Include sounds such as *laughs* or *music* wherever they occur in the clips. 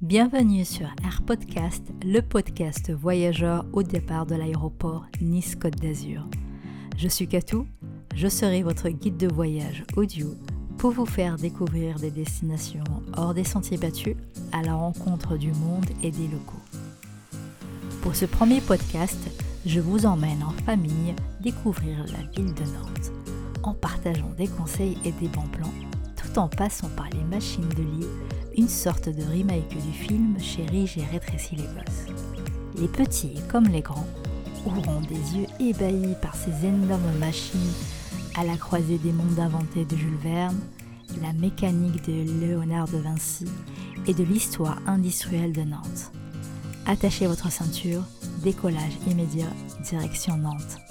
Bienvenue sur Air Podcast, le podcast voyageur au départ de l'aéroport Nice-Côte d'Azur. Je suis Katou, je serai votre guide de voyage audio pour vous faire découvrir des destinations hors des sentiers battus à la rencontre du monde et des locaux. Pour ce premier podcast, je vous emmène en famille découvrir la ville de Nantes en partageant des conseils et des bons plans tout en passant par les machines de lit une sorte de remake du film Chérie, j'ai rétréci les gosses. Les petits comme les grands auront des yeux ébahis par ces énormes machines à la croisée des mondes inventés de Jules Verne, la mécanique de Léonard de Vinci et de l'histoire industrielle de Nantes. Attachez votre ceinture, décollage immédiat, direction Nantes.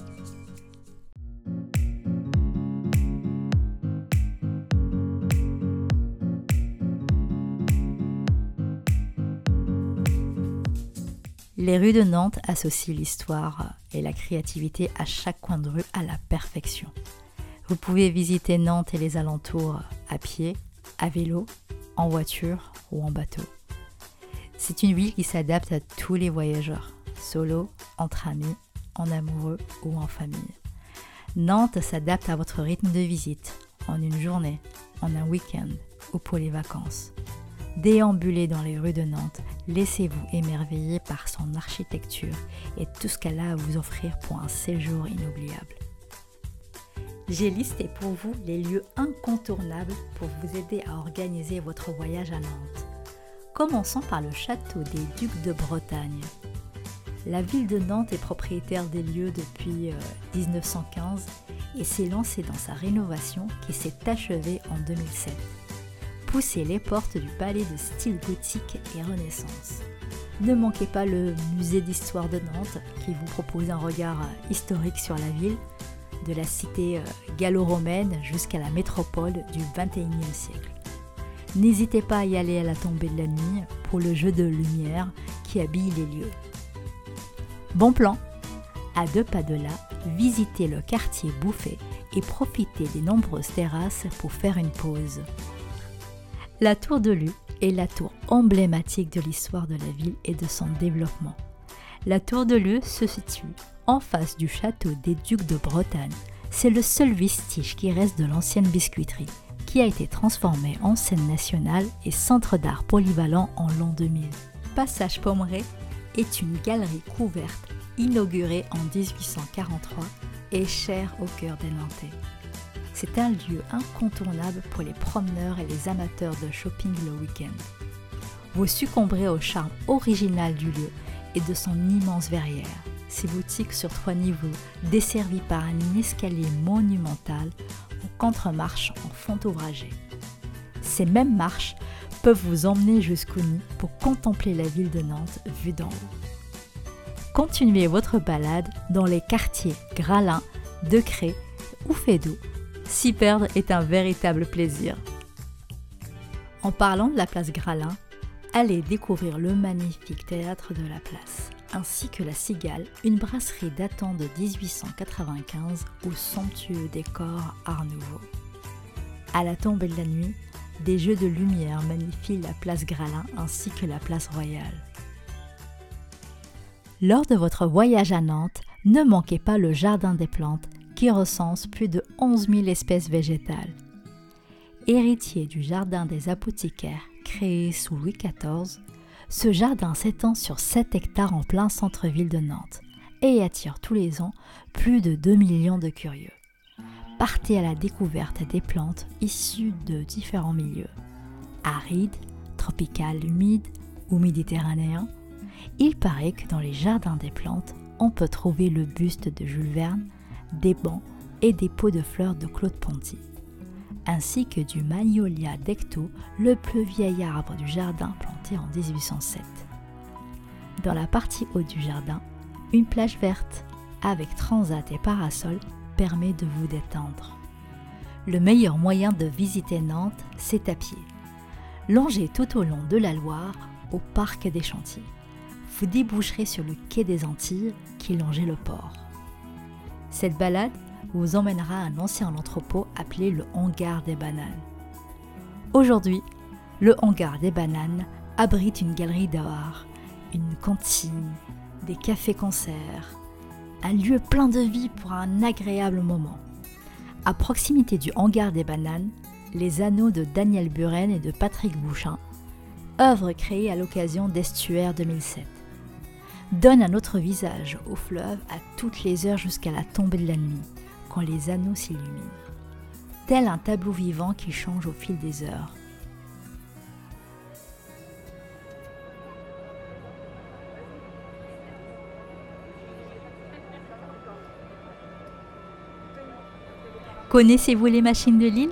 Les rues de Nantes associent l'histoire et la créativité à chaque coin de rue à la perfection. Vous pouvez visiter Nantes et les alentours à pied, à vélo, en voiture ou en bateau. C'est une ville qui s'adapte à tous les voyageurs, solo, entre amis, en amoureux ou en famille. Nantes s'adapte à votre rythme de visite, en une journée, en un week-end ou pour les vacances. Déambulez dans les rues de Nantes, laissez-vous émerveiller par son architecture et tout ce qu'elle a à vous offrir pour un séjour inoubliable. J'ai listé pour vous les lieux incontournables pour vous aider à organiser votre voyage à Nantes. Commençons par le château des Ducs de Bretagne. La ville de Nantes est propriétaire des lieux depuis 1915 euh, et s'est lancée dans sa rénovation qui s'est achevée en 2007 poussez les portes du palais de style gothique et renaissance. Ne manquez pas le musée d'histoire de Nantes qui vous propose un regard historique sur la ville, de la cité euh, gallo-romaine jusqu'à la métropole du XXIe siècle. N'hésitez pas à y aller à la tombée de la nuit pour le jeu de lumière qui habille les lieux. Bon plan À deux pas de là, visitez le quartier Bouffé et profitez des nombreuses terrasses pour faire une pause. La tour de Lu est la tour emblématique de l'histoire de la ville et de son développement. La tour de Lu se situe en face du château des ducs de Bretagne. C'est le seul vestige qui reste de l'ancienne biscuiterie, qui a été transformée en scène nationale et centre d'art polyvalent en l'an 2000. Passage Pommeret est une galerie couverte inaugurée en 1843 et chère au cœur des Nantais. C'est un lieu incontournable pour les promeneurs et les amateurs de shopping le week-end. Vous succomberez au charme original du lieu et de son immense verrière. Ces boutiques sur trois niveaux, desservies par un escalier monumental aux contre-marches en fond ouvragé. Ces mêmes marches peuvent vous emmener jusqu'au nid pour contempler la ville de Nantes vue d'en haut. Continuez votre balade dans les quartiers Gralin, Decré ou Fédou S'y perdre est un véritable plaisir. En parlant de la place Gralin, allez découvrir le magnifique théâtre de la place, ainsi que la Cigale, une brasserie datant de 1895 au somptueux décor Art Nouveau. À la tombée de la nuit, des jeux de lumière magnifient la place Gralin ainsi que la place Royale. Lors de votre voyage à Nantes, ne manquez pas le Jardin des Plantes qui recense plus de 11 000 espèces végétales. Héritier du jardin des apothicaires créé sous Louis XIV, ce jardin s'étend sur 7 hectares en plein centre-ville de Nantes et attire tous les ans plus de 2 millions de curieux. Partez à la découverte des plantes issues de différents milieux, arides, tropicales, humides ou méditerranéens. Il paraît que dans les jardins des plantes, on peut trouver le buste de Jules Verne, des bancs et des pots de fleurs de Claude Ponty, ainsi que du Magnolia decto, le plus vieil arbre du jardin planté en 1807. Dans la partie haute du jardin, une plage verte avec transat et parasol permet de vous détendre. Le meilleur moyen de visiter Nantes, c'est à pied. Longez tout au long de la Loire au parc des Chantiers. Vous déboucherez sur le quai des Antilles qui longeait le port. Cette balade vous emmènera à un ancien entrepôt appelé le hangar des bananes. Aujourd'hui, le hangar des bananes abrite une galerie d'art, une cantine, des cafés-concerts, un lieu plein de vie pour un agréable moment. À proximité du hangar des bananes, les anneaux de Daniel Buren et de Patrick Bouchin, œuvre créée à l'occasion d'Estuaire 2007, donne un autre visage au fleuve à toutes les heures jusqu'à la tombée de la nuit, quand les anneaux s'illuminent. Tel un tableau vivant qui change au fil des heures. Connaissez-vous les machines de Lille?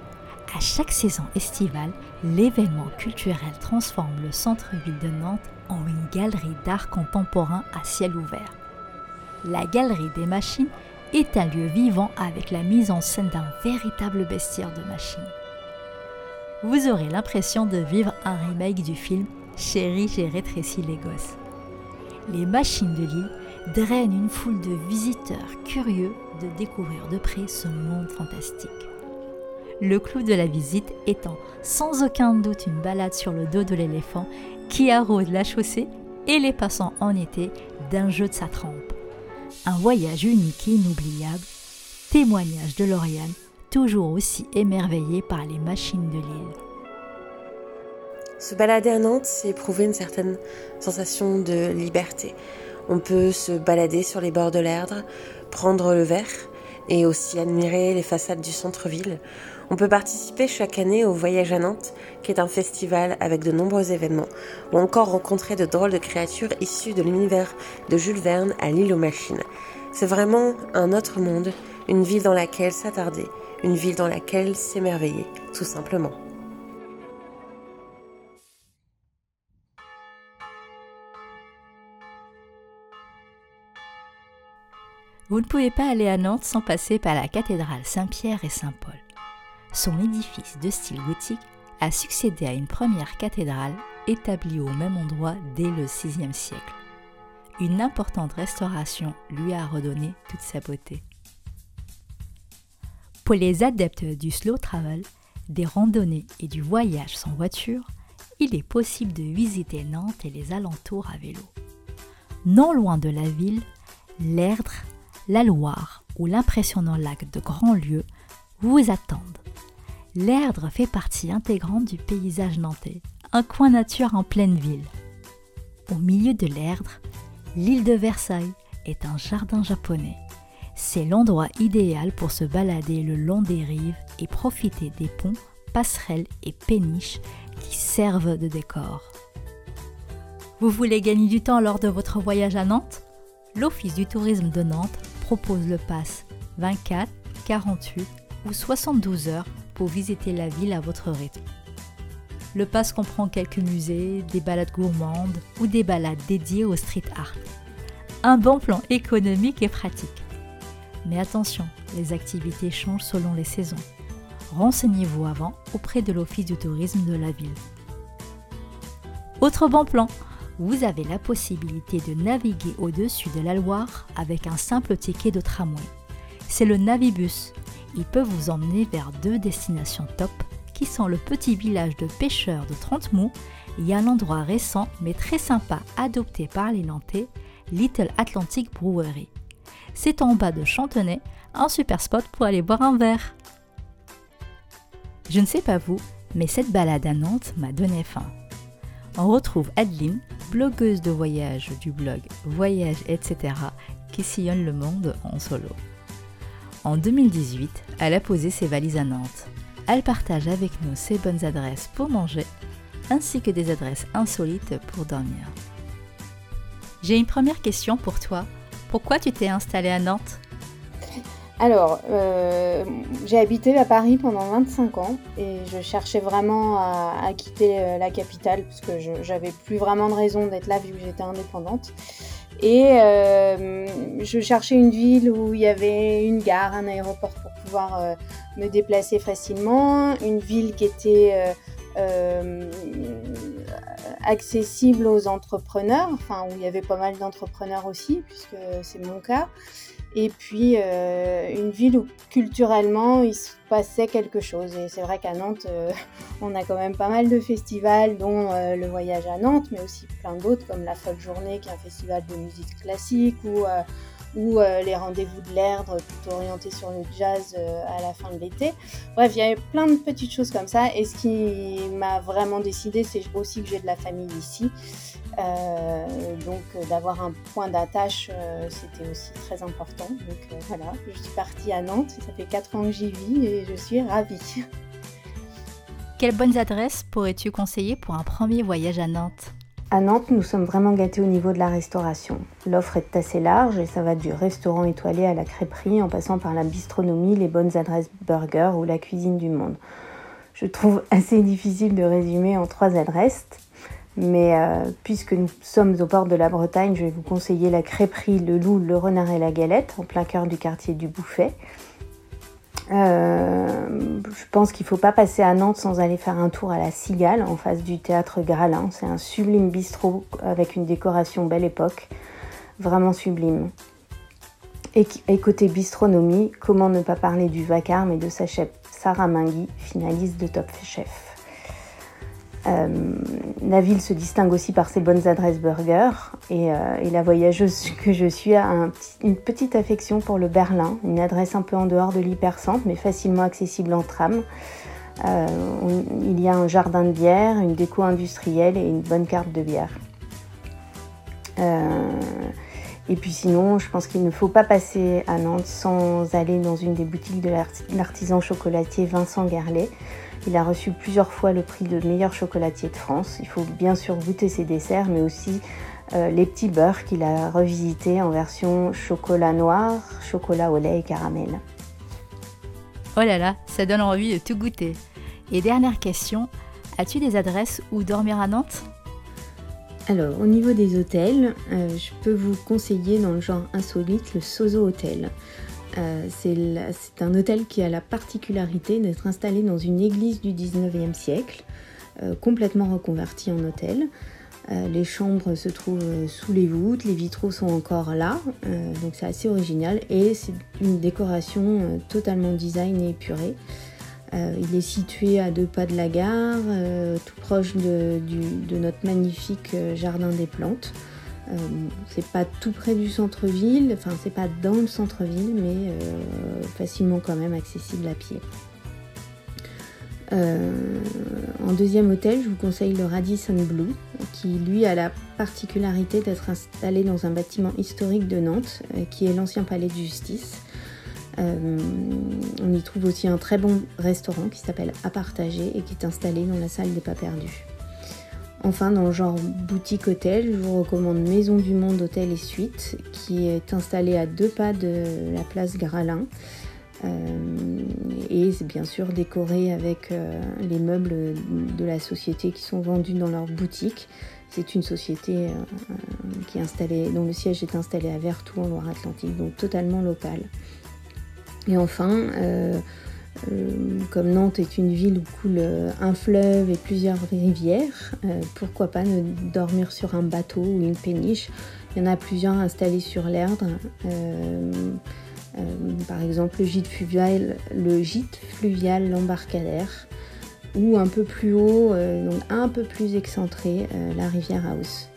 À chaque saison estivale, l'événement culturel transforme le centre-ville de Nantes en une galerie d'art contemporain à ciel ouvert. La galerie des machines est un lieu vivant avec la mise en scène d'un véritable bestiaire de machines. Vous aurez l'impression de vivre un remake du film Chérie, j'ai rétréci les gosses. Les machines de Lille drainent une foule de visiteurs curieux de découvrir de près ce monde fantastique. Le clou de la visite étant sans aucun doute une balade sur le dos de l'éléphant qui arrose la chaussée et les passants en été d'un jeu de sa trempe. Un voyage unique et inoubliable, témoignage de Lauriane, toujours aussi émerveillée par les machines de l'île. Se balader à Nantes, c'est éprouver une certaine sensation de liberté. On peut se balader sur les bords de l'Erdre, prendre le verre et aussi admirer les façades du centre-ville. On peut participer chaque année au Voyage à Nantes, qui est un festival avec de nombreux événements, ou encore rencontrer de drôles de créatures issues de l'univers de Jules Verne à l'île aux machines. C'est vraiment un autre monde, une ville dans laquelle s'attarder, une ville dans laquelle s'émerveiller, tout simplement. Vous ne pouvez pas aller à Nantes sans passer par la cathédrale Saint-Pierre et Saint-Paul. Son édifice de style gothique a succédé à une première cathédrale établie au même endroit dès le VIe siècle. Une importante restauration lui a redonné toute sa beauté. Pour les adeptes du slow travel, des randonnées et du voyage sans voiture, il est possible de visiter Nantes et les alentours à vélo. Non loin de la ville, l'Erdre la Loire ou l'impressionnant lac de Grandlieu vous attendent. L'Erdre fait partie intégrante du paysage nantais, un coin nature en pleine ville. Au milieu de l'Erdre, l'île de Versailles est un jardin japonais. C'est l'endroit idéal pour se balader le long des rives et profiter des ponts, passerelles et péniches qui servent de décor. Vous voulez gagner du temps lors de votre voyage à Nantes? L'Office du tourisme de Nantes propose le pass 24, 48 ou 72 heures pour visiter la ville à votre rythme. Le pass comprend quelques musées, des balades gourmandes ou des balades dédiées au street art. Un bon plan économique et pratique. Mais attention, les activités changent selon les saisons. Renseignez-vous avant auprès de l'Office du tourisme de la ville. Autre bon plan, vous avez la possibilité de naviguer au-dessus de la Loire avec un simple ticket de tramway. C'est le Navibus. Il peut vous emmener vers deux destinations top qui sont le petit village de pêcheurs de Trentemou et un endroit récent mais très sympa adopté par les Nantais, Little Atlantic Brewery. C'est en bas de Chantenay, un super spot pour aller boire un verre. Je ne sais pas vous, mais cette balade à Nantes m'a donné faim. On retrouve Adeline, blogueuse de voyage du blog Voyage etc. qui sillonne le monde en solo. En 2018, elle a posé ses valises à Nantes. Elle partage avec nous ses bonnes adresses pour manger ainsi que des adresses insolites pour dormir. J'ai une première question pour toi. Pourquoi tu t'es installée à Nantes? Alors, euh, j'ai habité à Paris pendant 25 ans et je cherchais vraiment à, quitter euh, la capitale parce que j'avais plus vraiment de raison d'être là vu que j'étais indépendante. Et euh, je cherchais une ville où il y avait une gare, un aéroport pour pouvoir me déplacer facilement, une ville qui était accessible aux entrepreneurs, enfin où il y avait pas mal d'entrepreneurs aussi, puisque c'est mon cas. Et puis euh, une ville où culturellement il se passait quelque chose. Et c'est vrai qu'à Nantes, euh, *laughs* on a quand même pas mal de festivals, dont euh, le voyage à Nantes, mais aussi plein d'autres comme la Folle Journée, qui est un festival de musique classique, ou ou euh, les rendez-vous de l'Erdre, tout orientés sur le jazz euh, à la fin de l'été. Bref, il y avait plein de petites choses comme ça. Et ce qui m'a vraiment décidé, c'est aussi que j'ai de la famille ici. Euh, donc d'avoir un point d'attache, c'était aussi très important. Donc voilà, je suis partie à Nantes, ça fait 4 ans que j'y vis et je suis ravie. *laughs* Quelles bonnes adresses pourrais-tu conseiller pour un premier voyage à Nantes? À Nantes, nous sommes vraiment gâtés au niveau de la restauration. L'offre est assez large et ça va du restaurant étoilé à la crêperie en passant par la bistronomie, les bonnes adresses burger ou la cuisine du monde. Je trouve *laughs* assez difficile de résumer en trois adresses, mais euh, puisque nous sommes au port de la Bretagne, je vais vous conseiller la crêperie Le Loup, le Renard et la Galette en plein cœur du quartier du Bouffet. Euh, je pense qu'il ne faut pas passer à Nantes sans aller faire un tour à la Cigale, en face du théâtre Gralin. C'est un sublime bistrot avec une décoration belle époque, vraiment sublime. Et, côté bistronomie, comment ne pas parler du vacarme et de sa chef Sarah Mingui, finaliste de Top Chef. Euh, la ville se distingue aussi par ses bonnes adresses burger et, euh, la voyageuse que je suis a une petite affection pour le Berlin, une adresse un peu en dehors de l'hypercentre mais facilement accessible en tram. Euh, il y a un jardin de bière, une déco industrielle et une bonne carte de bière. Et puis sinon, je pense qu'il ne faut pas passer à Nantes sans aller dans une des boutiques de l'artisan chocolatier Vincent Gerlet il a reçu plusieurs fois le prix de meilleur chocolatier de France. Il faut bien sûr goûter ses desserts, mais aussi euh, les petits beurres qu'il a revisités en version chocolat noir, chocolat au lait et caramel. Oh là là, ça donne envie de tout goûter. Et dernière question, as-tu des adresses où dormir à Nantes? Alors, au niveau des hôtels, euh, je peux vous conseiller dans le genre insolite le Sozo Hotel. Euh, c'est un hôtel qui a la particularité d'être installé dans une église du 19e siècle, euh, complètement reconverti en hôtel. Les chambres se trouvent sous les voûtes, les vitraux sont encore là, donc c'est assez original et c'est une décoration totalement design et épurée. Il est situé à deux pas de la gare, tout proche de notre magnifique jardin des plantes. Euh, c'est pas tout près du centre-ville, enfin c'est pas dans le centre-ville, mais euh, facilement quand même accessible à pied. Euh, en deuxième hôtel, je vous conseille le Radisson Blue, qui lui a la particularité d'être installé dans un bâtiment historique de Nantes, qui est l'ancien palais de justice. On y trouve aussi un très bon restaurant qui s'appelle À et qui est installé dans la salle des pas perdus. Enfin, dans le genre boutique hôtel, je vous recommande Maison du Monde Hôtel et Suite, qui est installée à deux pas de la place Gralin. Euh, et c'est bien sûr décoré avec euh, les meubles de la société qui sont vendus dans leur boutique. C'est une société euh, dont le siège est installé à Vertou en Loire-Atlantique, donc totalement local. Et enfin, euh, comme Nantes est une ville où coule euh, un fleuve et plusieurs rivières, euh, pourquoi pas ne dormir sur un bateau ou une péniche? Il y en a plusieurs installés sur l'Erdre. par exemple, le gîte fluvial, le gîte fluvial l'embarcadère, ou un peu plus haut, donc un peu plus excentré, la rivière House.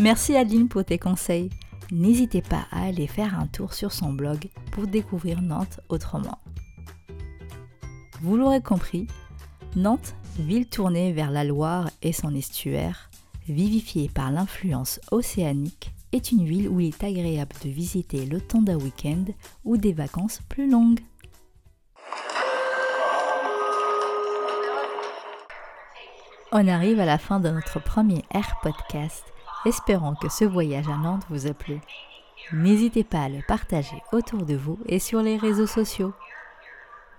Merci Adeline pour tes conseils. N'hésitez pas à aller faire un tour sur son blog pour découvrir Nantes autrement. Vous l'aurez compris, Nantes, ville tournée vers la Loire et son estuaire, vivifiée par l'influence océanique, est une ville où il est agréable de visiter le temps d'un week-end ou des vacances plus longues. On arrive à la fin de notre premier Air Podcast, espérant que ce voyage à Nantes vous a plu. N'hésitez pas à le partager autour de vous et sur les réseaux sociaux.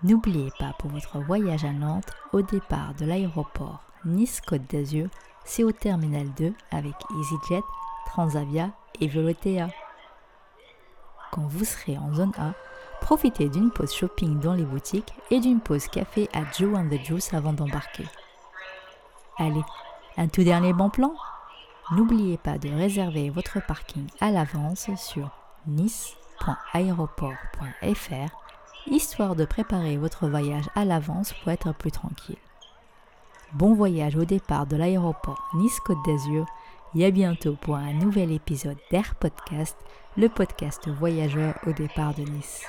N'oubliez pas pour votre voyage à Nantes, au départ de l'aéroport Nice-Côte d'Azur, c'est au Terminal 2 avec EasyJet, Transavia et Volotea. Quand vous serez en zone A, profitez d'une pause shopping dans les boutiques et d'une pause café à Joe and the Juice avant d'embarquer. Allez, Un tout dernier bon plan? N'oubliez pas de réserver votre parking à l'avance sur nice.aéroport.fr histoire de préparer votre voyage à l'avance pour être plus tranquille. Bon voyage au départ de l'aéroport Nice-Côte d'Azur et à bientôt pour un nouvel épisode d'Air Podcast, le podcast voyageur au départ de Nice.